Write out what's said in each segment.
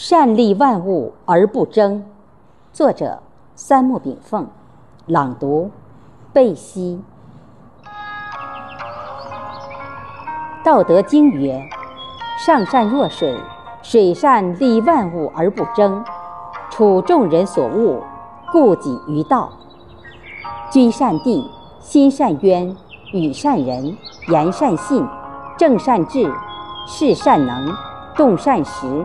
善利万物而不争。作者：三木炳凤。朗读：贝西。《道德经》曰：“上善若水，水善利万物而不争，处众人所恶，故几于道。居善地，心善渊，与善人，言善信，正善治，事善能，动善时。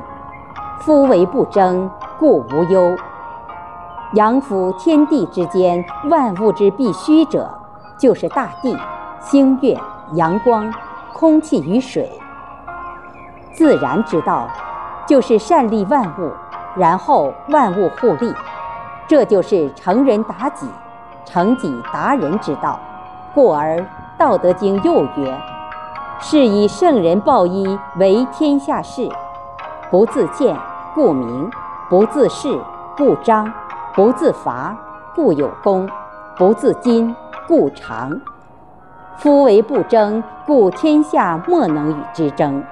夫为不争，故无忧。阳夫天地之间万物之必须者，就是大地、星月、阳光、空气与水。自然之道，就是善利万物，然后万物互利，这就是成人达己、成己达人之道。故而《道德经》又曰：“是以圣人抱一为天下事，不自见，故名；不自是，故彰。”不自伐，故有功；不自矜，故长。夫为不争，故天下莫能与之争。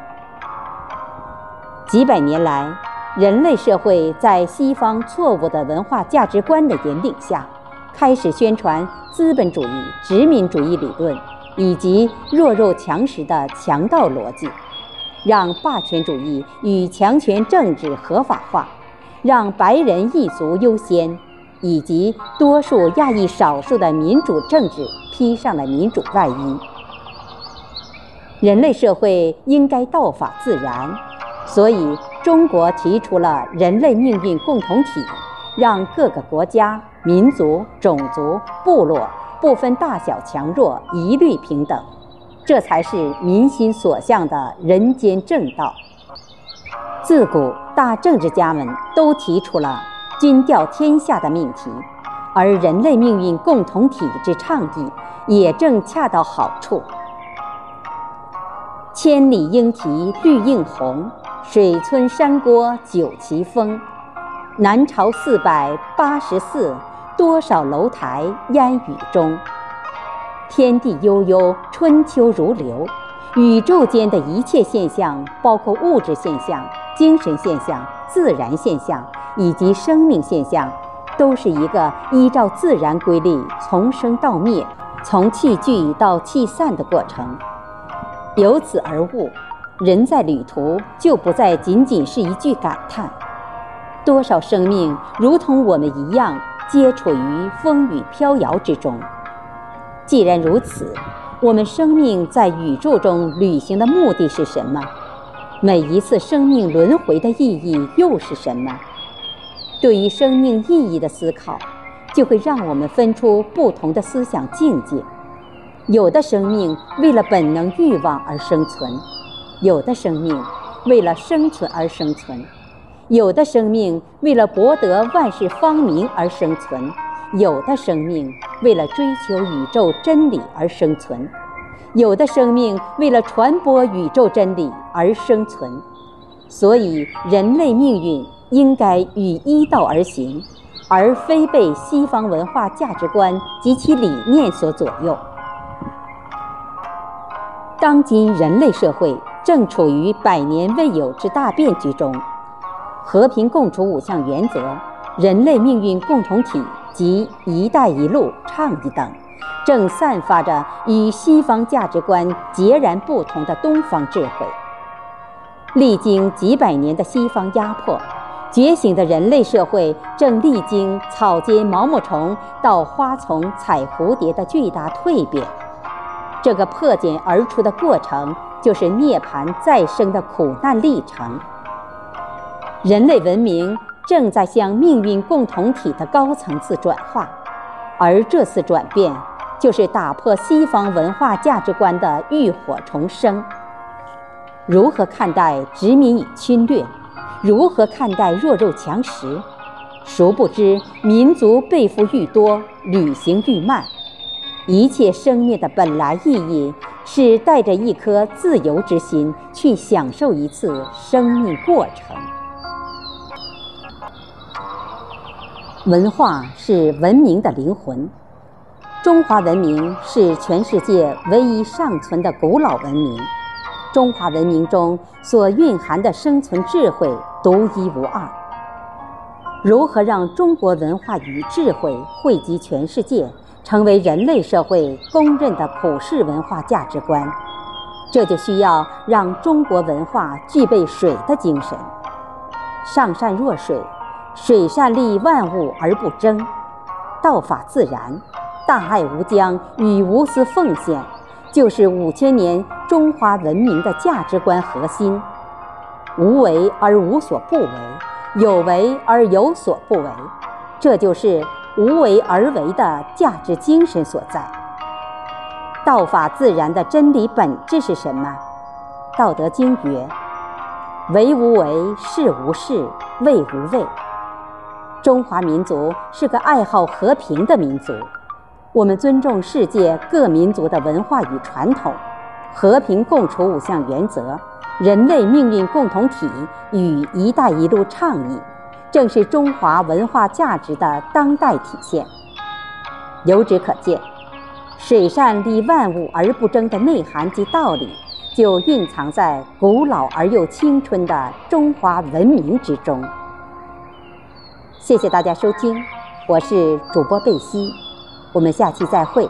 几百年来，人类社会在西方错误的文化价值观的引领下，开始宣传资本主义殖民主义理论以及弱肉强食的强盗逻辑，让霸权主义与强权政治合法化。让白人一族优先，以及多数亚裔少数的民主政治披上了民主外衣。人类社会应该道法自然，所以中国提出了人类命运共同体，让各个国家、民族、种族、部落不分大小强弱，一律平等，这才是民心所向的人间正道。自古大政治家们都提出了君调天下的命题，而人类命运共同体之倡议也正恰到好处。千里莺啼绿映红，水村山郭酒旗风。南朝四百八十寺，多少楼台烟雨中。天地悠悠，春秋如流。宇宙间的一切现象，包括物质现象。精神现象、自然现象以及生命现象，都是一个依照自然规律从生到灭、从气聚到气散的过程。由此而悟，人在旅途就不再仅仅是一句感叹。多少生命如同我们一样，皆处于风雨飘摇之中。既然如此，我们生命在宇宙中旅行的目的是什么？每一次生命轮回的意义又是什么？对于生命意义的思考，就会让我们分出不同的思想境界。有的生命为了本能欲望而生存，有的生命为了生存而生存，有的生命为了博得万事芳名而生存，有的生命为了追求宇宙真理而生存。有的生命为了传播宇宙真理而生存，所以人类命运应该与一道而行，而非被西方文化价值观及其理念所左右。当今人类社会正处于百年未有之大变局中，和平共处五项原则、人类命运共同体及“一带一路”倡议等。正散发着与西方价值观截然不同的东方智慧。历经几百年的西方压迫，觉醒的人类社会正历经草间毛毛虫到花丛采蝴蝶的巨大蜕变。这个破茧而出的过程，就是涅槃再生的苦难历程。人类文明正在向命运共同体的高层次转化，而这次转变。就是打破西方文化价值观的浴火重生。如何看待殖民与侵略？如何看待弱肉强食？殊不知，民族背负愈多，旅行愈慢。一切生命的本来意义是带着一颗自由之心去享受一次生命过程。文化是文明的灵魂。中华文明是全世界唯一尚存的古老文明，中华文明中所蕴含的生存智慧独一无二。如何让中国文化与智慧惠及全世界，成为人类社会公认的普世文化价值观？这就需要让中国文化具备水的精神。上善若水，水善利万物而不争，道法自然，大爱无疆与无私奉献，就是五千年中华文明的价值观核心。无为而无所不为，有为而有所不为，这就是无为而为的价值精神所在。道法自然的真理本质是什么？道德经曰：“为无为，事无事，为无畏。”中华民族是个爱好和平的民族，我们尊重世界各民族的文化与传统，和平共处五项原则，人类命运共同体与“一带一路”倡议，正是中华文化价值的当代体现。由此可见。水善利万物而不争的内涵及道理，就蕴藏在古老而又青春的中华文明之中。谢谢大家收听，我是主播贝西，我们下期再会。